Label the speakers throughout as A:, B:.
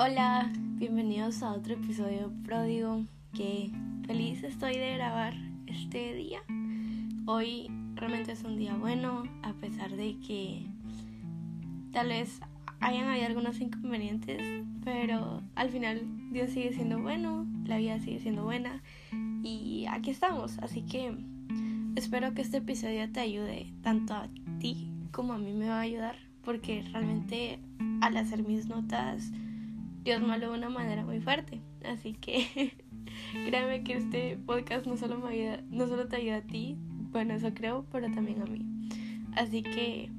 A: Hola, bienvenidos a otro episodio pródigo que feliz estoy de grabar este día. Hoy realmente es un día bueno, a pesar de que tal vez hayan habido algunos inconvenientes, pero al final Dios sigue siendo bueno, la vida sigue siendo buena y aquí estamos. Así que espero que este episodio te ayude tanto a ti como a mí me va a ayudar, porque realmente al hacer mis notas, Dios habló de una manera muy fuerte. Así que créeme que este podcast no solo, me ayuda, no solo te ayuda a ti, bueno, eso creo, pero también a mí. Así que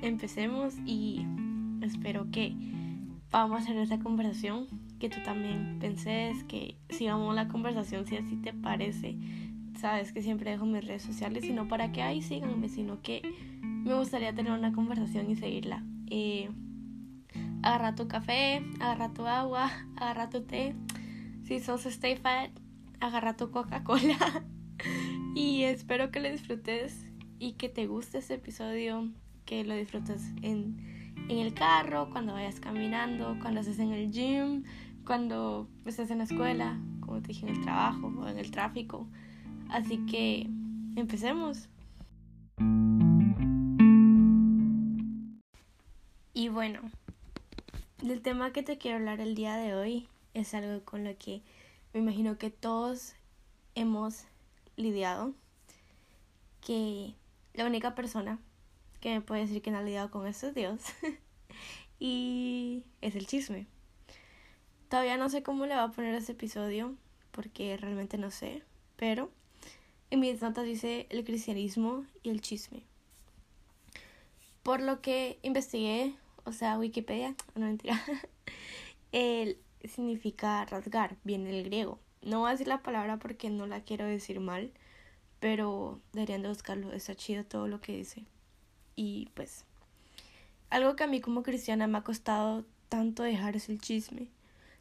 A: empecemos y espero que vamos a hacer esa conversación, que tú también penses, que sigamos la conversación si así te parece. Sabes que siempre dejo mis redes sociales, sino para que ahí síganme, sino que me gustaría tener una conversación y seguirla. Eh, agarra tu café, agarra tu agua, agarra tu té. Si sos Stay Fat, agarra tu Coca-Cola. y espero que lo disfrutes y que te guste este episodio, que lo disfrutes en, en el carro, cuando vayas caminando, cuando estés en el gym, cuando estés en la escuela, como te dije, en el trabajo o en el tráfico. Así que empecemos. Y bueno, el tema que te quiero hablar el día de hoy es algo con lo que me imagino que todos hemos lidiado, que la única persona que me puede decir que no ha lidiado con eso es Dios, y es el chisme. Todavía no sé cómo le va a poner ese episodio, porque realmente no sé, pero en mis notas dice el cristianismo y el chisme. Por lo que investigué o sea, Wikipedia, no mentira, el significa rasgar, viene el griego. No voy a decir la palabra porque no la quiero decir mal, pero deberían de buscarlo, está chido todo lo que dice. Y pues, algo que a mí como cristiana me ha costado tanto dejar es el chisme.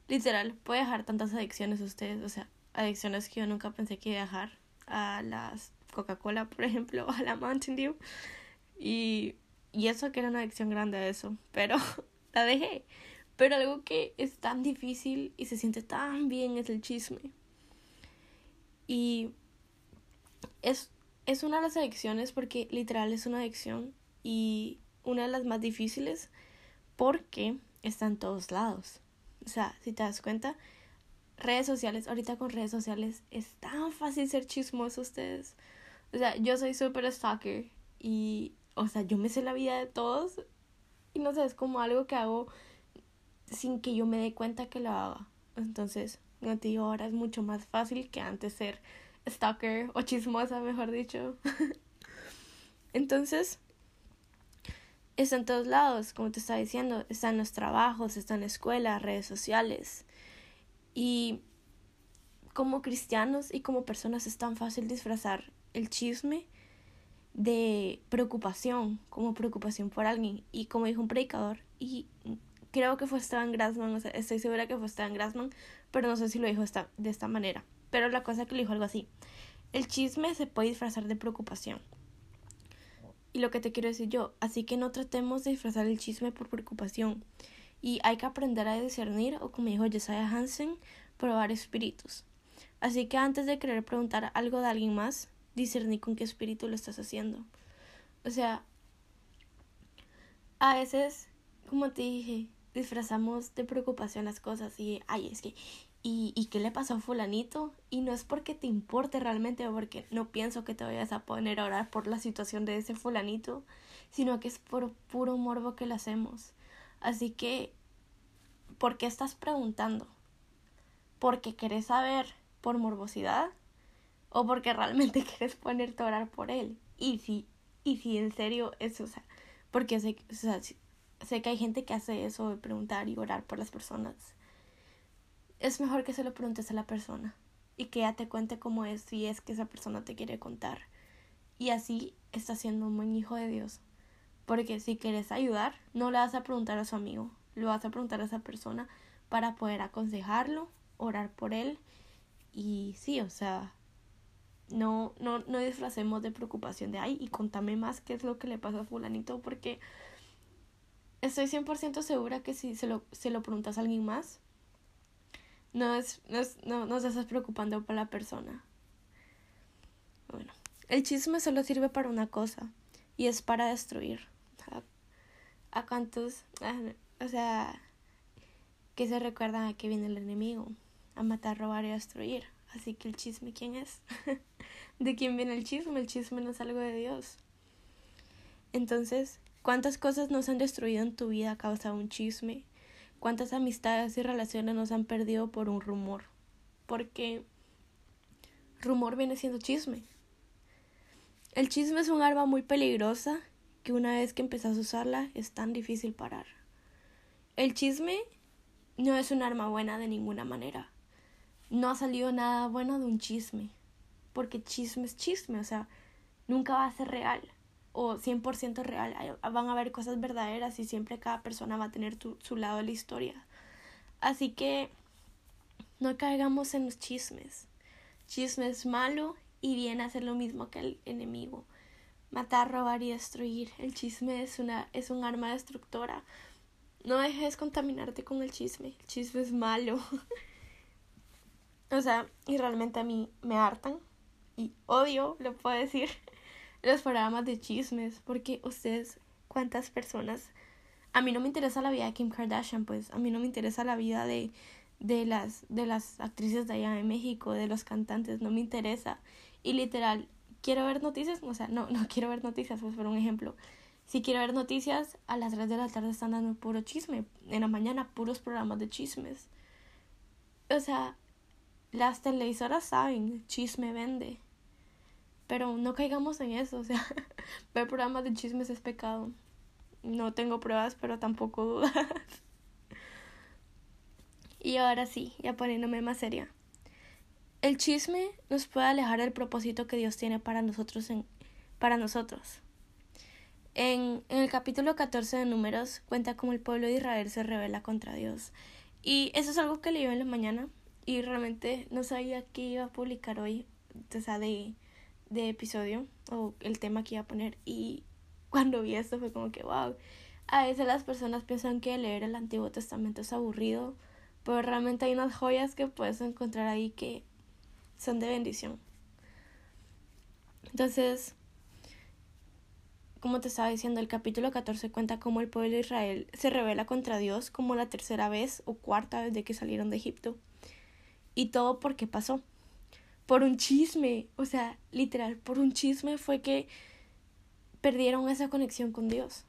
A: Literal, puede dejar tantas adicciones a ustedes, o sea, adicciones que yo nunca pensé que iba a dejar. A las Coca-Cola, por ejemplo, a la Mountain Dew. Y y eso que era una adicción grande a eso, pero la dejé. Pero algo que es tan difícil y se siente tan bien es el chisme. Y es, es una de las adicciones porque literal es una adicción y una de las más difíciles porque está en todos lados. O sea, si te das cuenta, redes sociales, ahorita con redes sociales es tan fácil ser chismoso ustedes. O sea, yo soy súper stalker y o sea, yo me sé la vida de todos y no sé, es como algo que hago sin que yo me dé cuenta que lo haga. Entonces, ahora es mucho más fácil que antes ser stalker o chismosa, mejor dicho. Entonces, está en todos lados, como te estaba diciendo, está en los trabajos, está en la escuela, redes sociales. Y como cristianos y como personas es tan fácil disfrazar el chisme de preocupación, como preocupación por alguien. Y como dijo un predicador, y creo que fue Esteban Grassman, o sea, estoy segura que fue Esteban Grassman, pero no sé si lo dijo esta, de esta manera. Pero la cosa que lo dijo algo así. El chisme se puede disfrazar de preocupación. Y lo que te quiero decir yo, así que no tratemos de disfrazar el chisme por preocupación. Y hay que aprender a discernir, o como dijo Josiah Hansen, probar espíritus. Así que antes de querer preguntar algo de alguien más, discernir con qué espíritu lo estás haciendo. O sea, a veces, como te dije, disfrazamos de preocupación las cosas y, ay, es que, ¿y, ¿y qué le pasó a fulanito? Y no es porque te importe realmente porque no pienso que te vayas a poner a orar por la situación de ese fulanito, sino que es por puro morbo que lo hacemos. Así que, ¿por qué estás preguntando? ¿Porque querés saber por morbosidad? O porque realmente quieres ponerte a orar por él. Y si, y si en serio eso, o sea, porque sé, o sea, sé que hay gente que hace eso de preguntar y orar por las personas. Es mejor que se lo preguntes a la persona y que ya te cuente cómo es si es que esa persona te quiere contar. Y así estás siendo un buen hijo de Dios. Porque si quieres ayudar, no le vas a preguntar a su amigo, lo vas a preguntar a esa persona para poder aconsejarlo, orar por él. Y sí, o sea, no, no, no disfracemos de preocupación de ay y contame más qué es lo que le pasa a fulanito porque estoy 100% segura que si se lo, se lo preguntas a alguien más, no, es, no, es, no, no estás preocupando por la persona. Bueno, el chisme solo sirve para una cosa y es para destruir. ¿A, cuántos? o sea, que se recuerdan a que viene el enemigo, a matar, robar y destruir. Así que el chisme, ¿quién es? ¿De quién viene el chisme? El chisme no es algo de Dios. Entonces, ¿cuántas cosas nos han destruido en tu vida a causa de un chisme? ¿Cuántas amistades y relaciones nos han perdido por un rumor? Porque rumor viene siendo chisme. El chisme es un arma muy peligrosa que una vez que empezás a usarla es tan difícil parar. El chisme no es un arma buena de ninguna manera. No ha salido nada bueno de un chisme. Porque chisme es chisme, o sea, nunca va a ser real o 100% real. Van a haber cosas verdaderas y siempre cada persona va a tener su lado de la historia. Así que no caigamos en los chismes. Chisme es malo y viene a hacer lo mismo que el enemigo. Matar, robar y destruir. El chisme es, una, es un arma destructora. No dejes contaminarte con el chisme. El chisme es malo. o sea, y realmente a mí me hartan. Y odio, lo puedo decir, los programas de chismes. Porque ustedes, cuántas personas... A mí no me interesa la vida de Kim Kardashian, pues. A mí no me interesa la vida de, de, las, de las actrices de allá en México, de los cantantes. No me interesa. Y literal, quiero ver noticias. O sea, no, no quiero ver noticias, pues por un ejemplo si quiero ver noticias, a las 3 de la tarde están dando puro chisme. En la mañana, puros programas de chismes. O sea, las televisoras saben, chisme vende. Pero no caigamos en eso. O sea, ver programas de chismes es pecado. No tengo pruebas, pero tampoco dudas. y ahora sí, ya poniéndome más seria. El chisme nos puede alejar del propósito que Dios tiene para nosotros en, para nosotros. En, en, el capítulo 14 de Números cuenta cómo el pueblo de Israel se revela contra Dios. Y eso es algo que leí en la mañana y realmente no sabía qué iba a publicar hoy, o sea, de, de episodio o el tema que iba a poner. Y cuando vi esto fue como que, wow, a veces las personas piensan que leer el Antiguo Testamento es aburrido, pero realmente hay unas joyas que puedes encontrar ahí que son de bendición. Entonces, como te estaba diciendo, el capítulo 14 cuenta cómo el pueblo de Israel se revela contra Dios como la tercera vez o cuarta vez de que salieron de Egipto. Y todo porque pasó. Por un chisme, o sea, literal, por un chisme fue que perdieron esa conexión con Dios.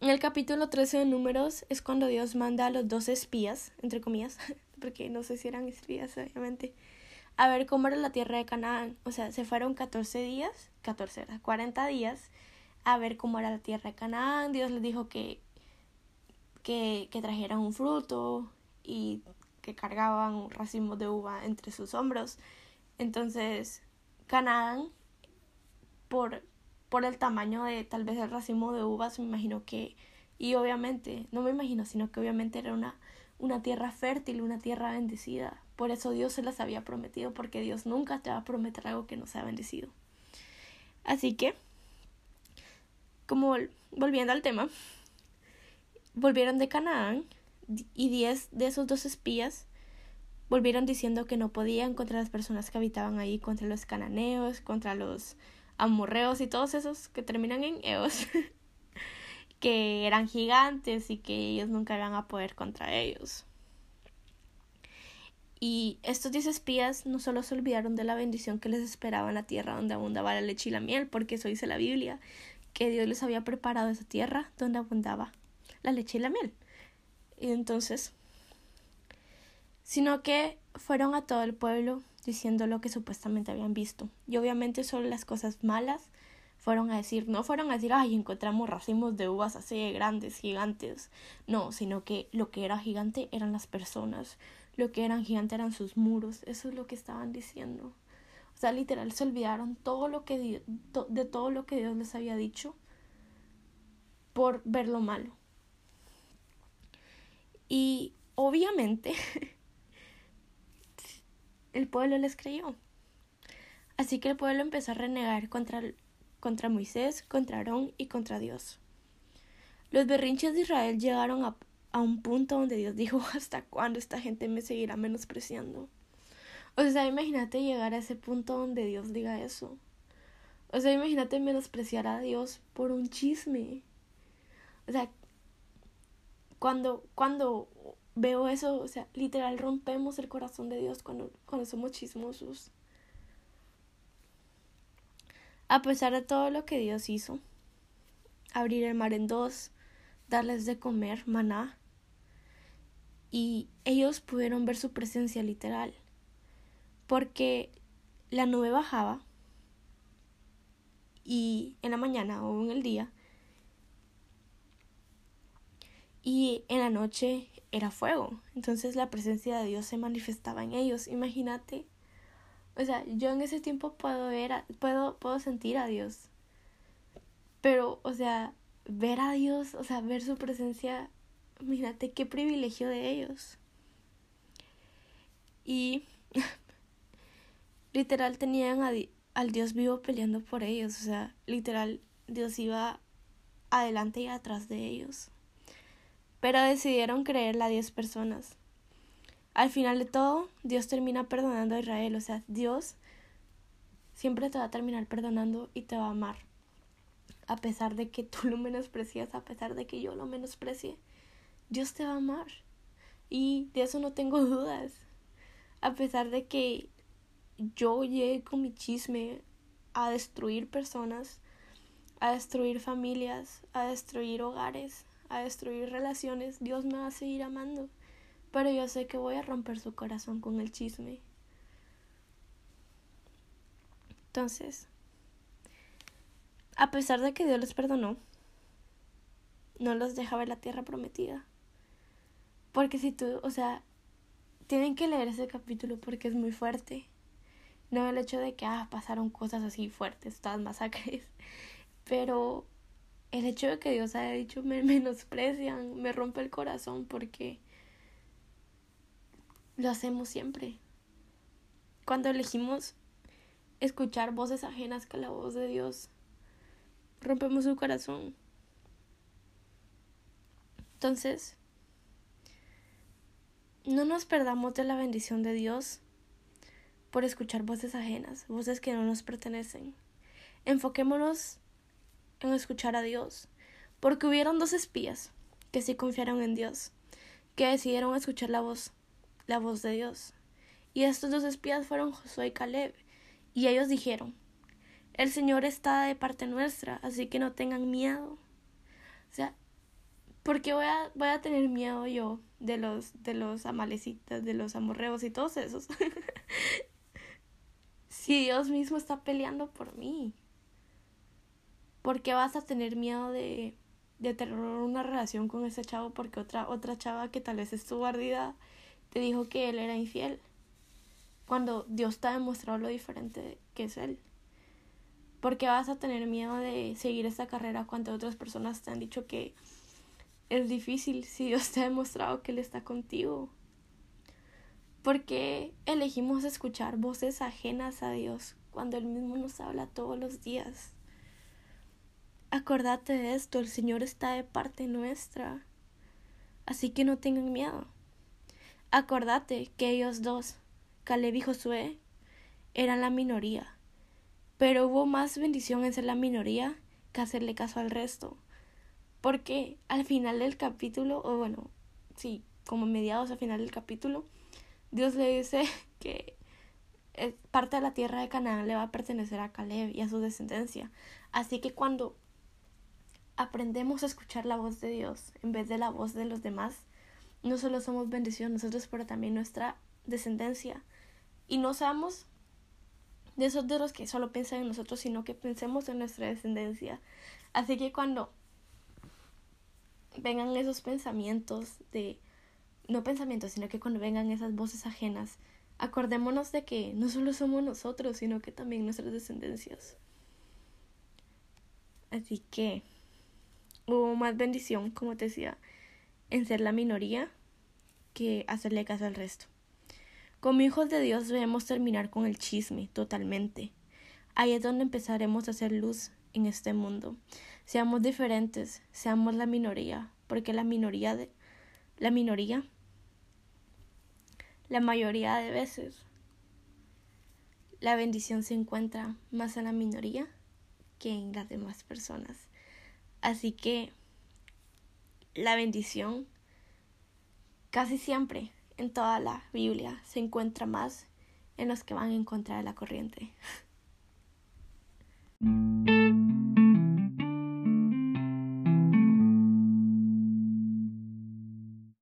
A: En el capítulo 13 de Números es cuando Dios manda a los dos espías, entre comillas, porque no sé si eran espías, obviamente, a ver cómo era la tierra de Canaán. O sea, se fueron 14 días, 14, 40 días a ver cómo era la tierra de Canaán. Dios les dijo que, que, que trajeran un fruto y que cargaban racimos de uva entre sus hombros. Entonces, Canaán, por, por el tamaño de tal vez el racimo de uvas, me imagino que, y obviamente, no me imagino, sino que obviamente era una, una tierra fértil, una tierra bendecida. Por eso Dios se las había prometido, porque Dios nunca te va a prometer algo que no sea bendecido. Así que, como volviendo al tema, volvieron de Canaán y diez de esos dos espías volvieron diciendo que no podían contra las personas que habitaban ahí, contra los cananeos, contra los amorreos y todos esos que terminan en eos, que eran gigantes y que ellos nunca iban a poder contra ellos. Y estos diez espías no solo se olvidaron de la bendición que les esperaba en la tierra donde abundaba la leche y la miel, porque eso dice la Biblia, que Dios les había preparado esa tierra donde abundaba la leche y la miel. Y entonces, sino que fueron a todo el pueblo diciendo lo que supuestamente habían visto. Y obviamente solo las cosas malas fueron a decir, no fueron a decir, ay, encontramos racimos de uvas así grandes, gigantes. No, sino que lo que era gigante eran las personas, lo que eran gigantes eran sus muros, eso es lo que estaban diciendo. O sea, literal, se olvidaron todo lo que de todo lo que Dios les había dicho por ver lo malo. Y obviamente el pueblo les creyó. Así que el pueblo empezó a renegar contra, contra Moisés, contra Aarón y contra Dios. Los berrinches de Israel llegaron a, a un punto donde Dios dijo, ¿hasta cuándo esta gente me seguirá menospreciando? O sea, imagínate llegar a ese punto donde Dios diga eso. O sea, imagínate menospreciar a Dios por un chisme. O sea, cuando, cuando veo eso, o sea, literal rompemos el corazón de Dios cuando, cuando somos chismosos. A pesar de todo lo que Dios hizo, abrir el mar en dos, darles de comer maná, y ellos pudieron ver su presencia literal, porque la nube bajaba y en la mañana o en el día y en la noche era fuego. Entonces la presencia de Dios se manifestaba en ellos. Imagínate. O sea, yo en ese tiempo puedo ver, puedo, puedo sentir a Dios. Pero, o sea, ver a Dios, o sea, ver su presencia, imagínate qué privilegio de ellos. Y literal tenían al Dios vivo peleando por ellos. O sea, literal, Dios iba adelante y atrás de ellos pero decidieron creerle a diez personas. Al final de todo, Dios termina perdonando a Israel, o sea, Dios siempre te va a terminar perdonando y te va a amar. A pesar de que tú lo menosprecies, a pesar de que yo lo menosprecie, Dios te va a amar. Y de eso no tengo dudas. A pesar de que yo llegue con mi chisme a destruir personas, a destruir familias, a destruir hogares, a destruir relaciones, Dios me va a seguir amando. Pero yo sé que voy a romper su corazón con el chisme. Entonces, a pesar de que Dios les perdonó, no los deja ver la tierra prometida. Porque si tú, o sea, tienen que leer ese capítulo porque es muy fuerte. No el hecho de que ah, pasaron cosas así fuertes, todas masacres. Pero el hecho de que Dios haya dicho me menosprecian, me rompe el corazón porque lo hacemos siempre. Cuando elegimos escuchar voces ajenas que la voz de Dios, rompemos su corazón. Entonces, no nos perdamos de la bendición de Dios por escuchar voces ajenas, voces que no nos pertenecen. Enfoquémonos en escuchar a Dios, porque hubieron dos espías que sí confiaron en Dios, que decidieron escuchar la voz, la voz de Dios. Y estos dos espías fueron Josué y Caleb, y ellos dijeron, el Señor está de parte nuestra, así que no tengan miedo. O sea, ¿por qué voy a, voy a tener miedo yo de los, de los amalecitas, de los amorreos y todos esos? si Dios mismo está peleando por mí. ¿Por qué vas a tener miedo de, de tener una relación con ese chavo porque otra, otra chava que tal vez es tu ardida te dijo que él era infiel? Cuando Dios te ha demostrado lo diferente que es él. ¿Por qué vas a tener miedo de seguir esta carrera cuando otras personas te han dicho que es difícil si Dios te ha demostrado que Él está contigo? ¿Por qué elegimos escuchar voces ajenas a Dios cuando Él mismo nos habla todos los días? Acordate de esto, el Señor está de parte nuestra. Así que no tengan miedo. Acordate que ellos dos, Caleb y Josué, eran la minoría. Pero hubo más bendición en ser la minoría que hacerle caso al resto. Porque al final del capítulo, o bueno, sí, como mediados al final del capítulo, Dios le dice que eh, parte de la tierra de Canaán le va a pertenecer a Caleb y a su descendencia. Así que cuando aprendemos a escuchar la voz de Dios en vez de la voz de los demás, no solo somos bendición nosotros, pero también nuestra descendencia. Y no seamos de esos de los que solo piensan en nosotros, sino que pensemos en nuestra descendencia. Así que cuando vengan esos pensamientos de, no pensamientos, sino que cuando vengan esas voces ajenas, acordémonos de que no solo somos nosotros, sino que también nuestras descendencias. Así que hubo más bendición, como te decía, en ser la minoría que hacerle caso al resto. Como hijos de Dios debemos terminar con el chisme totalmente. Ahí es donde empezaremos a hacer luz en este mundo. Seamos diferentes, seamos la minoría, porque la minoría de la minoría la mayoría de veces la bendición se encuentra más en la minoría que en las demás personas. Así que la bendición casi siempre en toda la Biblia se encuentra más en los que van en contra de la corriente.